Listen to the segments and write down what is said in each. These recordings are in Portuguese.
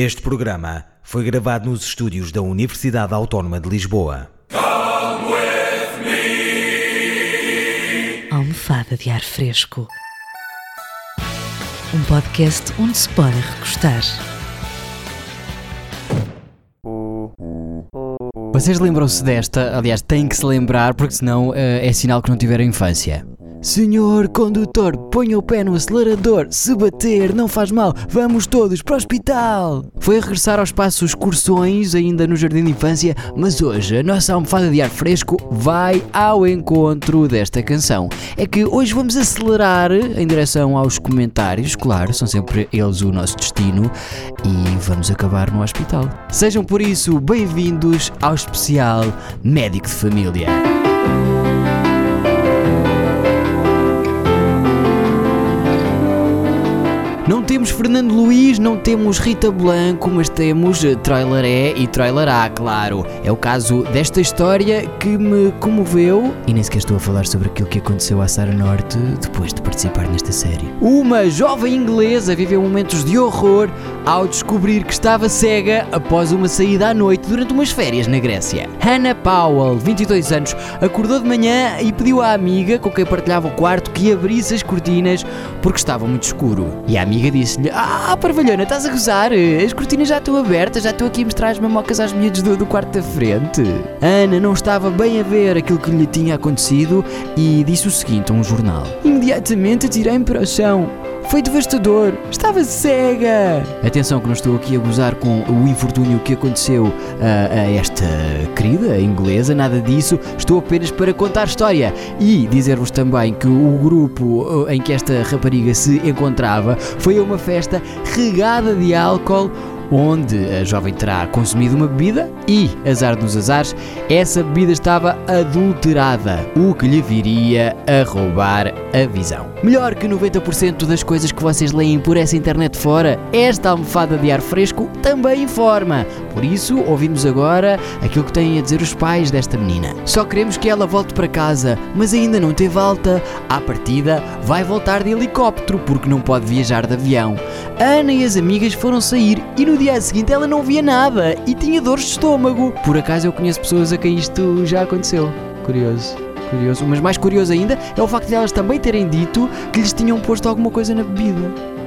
Este programa foi gravado nos estúdios da Universidade Autónoma de Lisboa. Almofada de ar fresco. Um podcast onde se pode recostar. Vocês lembram-se desta? Aliás, têm que se lembrar porque senão eh, é sinal que não tiveram infância. Senhor condutor, ponha o pé no acelerador. Se bater, não faz mal. Vamos todos para o hospital. Foi a regressar aos passos excursões ainda no jardim de infância, mas hoje a nossa almofada de ar fresco vai ao encontro desta canção. É que hoje vamos acelerar em direção aos comentários, claro, são sempre eles o nosso destino, e vamos acabar no hospital. Sejam por isso bem-vindos ao especial Médico de Família. Temos Fernando Luís, não temos Rita Blanco, mas temos eh, Trailer E e Trailer A, claro. É o caso desta história que me comoveu e nem sequer estou a falar sobre aquilo que aconteceu à Sara Norte depois de participar nesta série. Uma jovem inglesa viveu momentos de horror ao descobrir que estava cega após uma saída à noite durante umas férias na Grécia. Hannah Powell, 22 anos, acordou de manhã e pediu à amiga com quem partilhava o quarto que abrisse as cortinas porque estava muito escuro. E a amiga disse-lhe: Ah, parvalhona, estás a gozar? As cortinas já estão abertas, já estou aqui a mostrar as mamocas às miúdos do, do quarto da frente. Ana não estava bem a ver aquilo que lhe tinha acontecido e disse o seguinte a um jornal: Imediatamente atirei-me para o chão. Foi devastador, estava cega! Atenção que não estou aqui a gozar com o infortúnio que aconteceu a, a esta querida inglesa, nada disso, estou apenas para contar história e dizer-vos também que o grupo eh, em que esta rapariga se encontrava foi a uma festa regada de álcool onde a jovem terá consumido uma bebida e, azar dos azares, essa bebida estava adulterada, o que lhe viria a roubar a visão. Melhor que 90% das coisas que vocês leem por essa internet fora, esta almofada de ar fresco também informa. Por isso, ouvimos agora aquilo que têm a dizer os pais desta menina. Só queremos que ela volte para casa, mas ainda não teve alta. À partida, vai voltar de helicóptero porque não pode viajar de avião. Ana e as amigas foram sair e no dia seguinte ela não via nada e tinha dores de estômago. Por acaso eu conheço pessoas a quem isto já aconteceu. Curioso. Curioso. Mas mais curioso ainda é o facto de elas também terem dito que lhes tinham posto alguma coisa na bebida.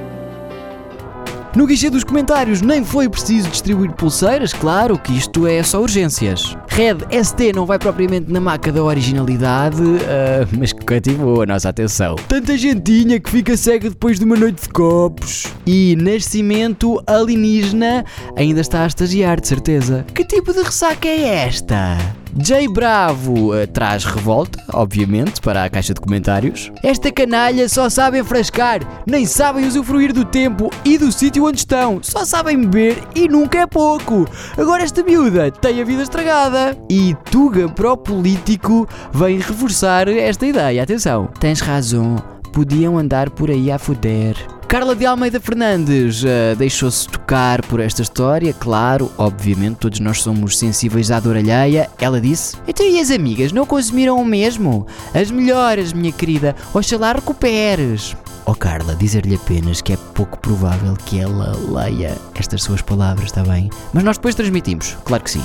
No guichê dos comentários nem foi preciso distribuir pulseiras, claro que isto é só urgências. Red ST não vai propriamente na maca da originalidade, ah, mas que cativou a nossa atenção. Tanta gentinha que fica cega depois de uma noite de copos. E Nascimento Alienígena ainda está a estagiar, de certeza. Que tipo de ressaca é esta? Jay Bravo uh, traz revolta, obviamente, para a caixa de comentários. Esta canalha só sabe enfrascar, nem sabem usufruir do tempo e do sítio onde estão, só sabem beber e nunca é pouco. Agora esta miúda tem a vida estragada. E Tuga para o político vem reforçar esta ideia. Atenção, tens razão, podiam andar por aí a foder. Carla de Almeida Fernandes uh, deixou-se tocar por esta história, claro, obviamente, todos nós somos sensíveis à dor alheia. Ela disse: Então e as amigas não consumiram o mesmo? As melhores, minha querida, oxalá recuperes. Oh Carla, dizer-lhe apenas que é pouco provável que ela leia estas suas palavras, está bem? Mas nós depois transmitimos, claro que sim.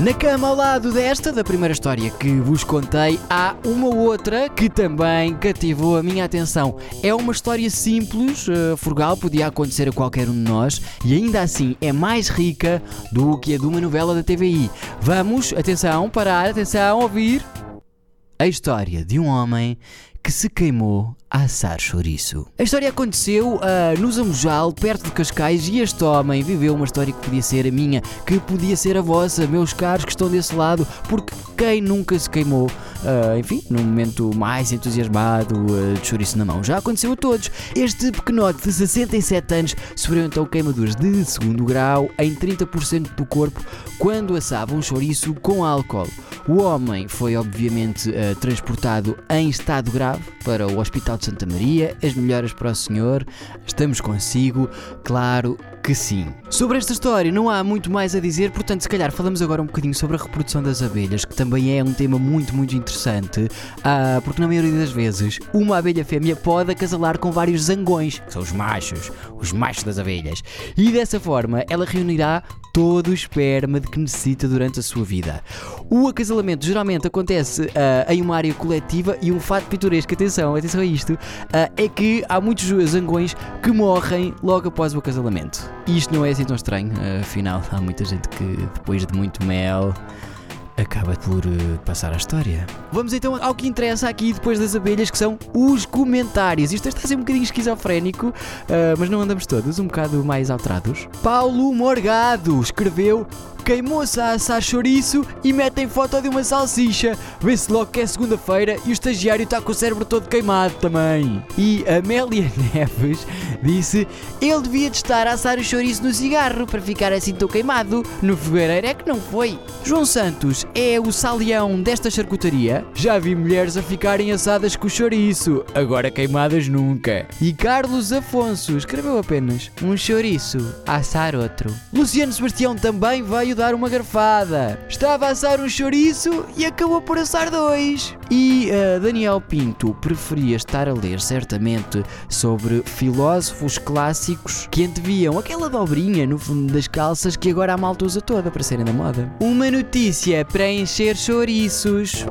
Na cama ao lado desta, da primeira história que vos contei, há uma outra que também cativou a minha atenção. É uma história simples, uh, frugal, podia acontecer a qualquer um de nós e ainda assim é mais rica do que a de uma novela da TVI. Vamos, atenção, parar, atenção, ouvir. A história de um homem que se queimou a assar chouriço. A história aconteceu uh, no Zamujal, perto de Cascais, e este homem viveu uma história que podia ser a minha, que podia ser a vossa, meus caros que estão desse lado, porque quem nunca se queimou, uh, enfim, num momento mais entusiasmado, uh, de chouriço na mão? Já aconteceu a todos. Este pequenote de 67 anos sofreu então queimaduras de segundo grau em 30% do corpo quando assava um chouriço com álcool. O homem foi obviamente transportado em estado grave para o Hospital de Santa Maria, as melhoras para o senhor, estamos consigo, claro, que sim. Sobre esta história não há muito mais a dizer, portanto, se calhar falamos agora um bocadinho sobre a reprodução das abelhas, que também é um tema muito, muito interessante, ah, porque na maioria das vezes uma abelha fêmea pode acasalar com vários zangões, que são os machos, os machos das abelhas, e dessa forma ela reunirá todo o esperma de que necessita durante a sua vida. O acasalamento geralmente acontece uh, em uma área coletiva e um fato pitoresco, atenção, atenção a isto, uh, é que há muitos zangões que morrem logo após o acasalamento. E isto não é assim tão estranho, uh, afinal, há muita gente que depois de muito mel acaba por uh, passar a história. Vamos então ao que interessa aqui depois das abelhas, que são os comentários. Isto está a ser um bocadinho esquizofrénico, uh, mas não andamos todos, um bocado mais alterados. Paulo Morgado escreveu queimou-se a assar chouriço e metem foto de uma salsicha. Vê-se logo que é segunda-feira e o estagiário está com o cérebro todo queimado também. E Amélia Neves disse: ele devia de estar a assar o chouriço no cigarro para ficar assim tão queimado. No fogareiro é que não foi. João Santos é o salião desta charcutaria. Já vi mulheres a ficarem assadas com chouriço, agora queimadas nunca. E Carlos Afonso escreveu apenas um chouriço assar outro. Luciano Sebastião também veio dar uma garfada. Estava a assar um chouriço e acabou por assar dois. E uh, Daniel Pinto preferia estar a ler certamente sobre filósofos clássicos que anteviam aquela dobrinha no fundo das calças que agora a malta usa toda para serem da moda. Uma notícia para encher chouriços.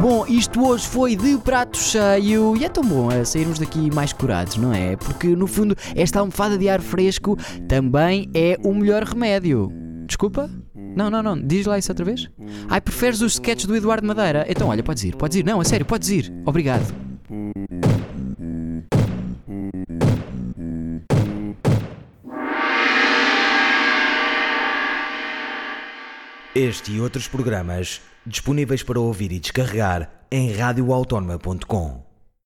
Bom, isto hoje foi de prato cheio e é tão bom a sairmos daqui mais curados, não é? Porque no fundo esta almofada de ar fresco também é o melhor remédio. Desculpa? Não, não, não, diz lá isso outra vez. Ai, preferes os sketches do Eduardo Madeira? Então olha, podes ir, podes ir. Não, a sério, podes ir. Obrigado. Este e outros programas disponíveis para ouvir e descarregar em radioautónoma.com.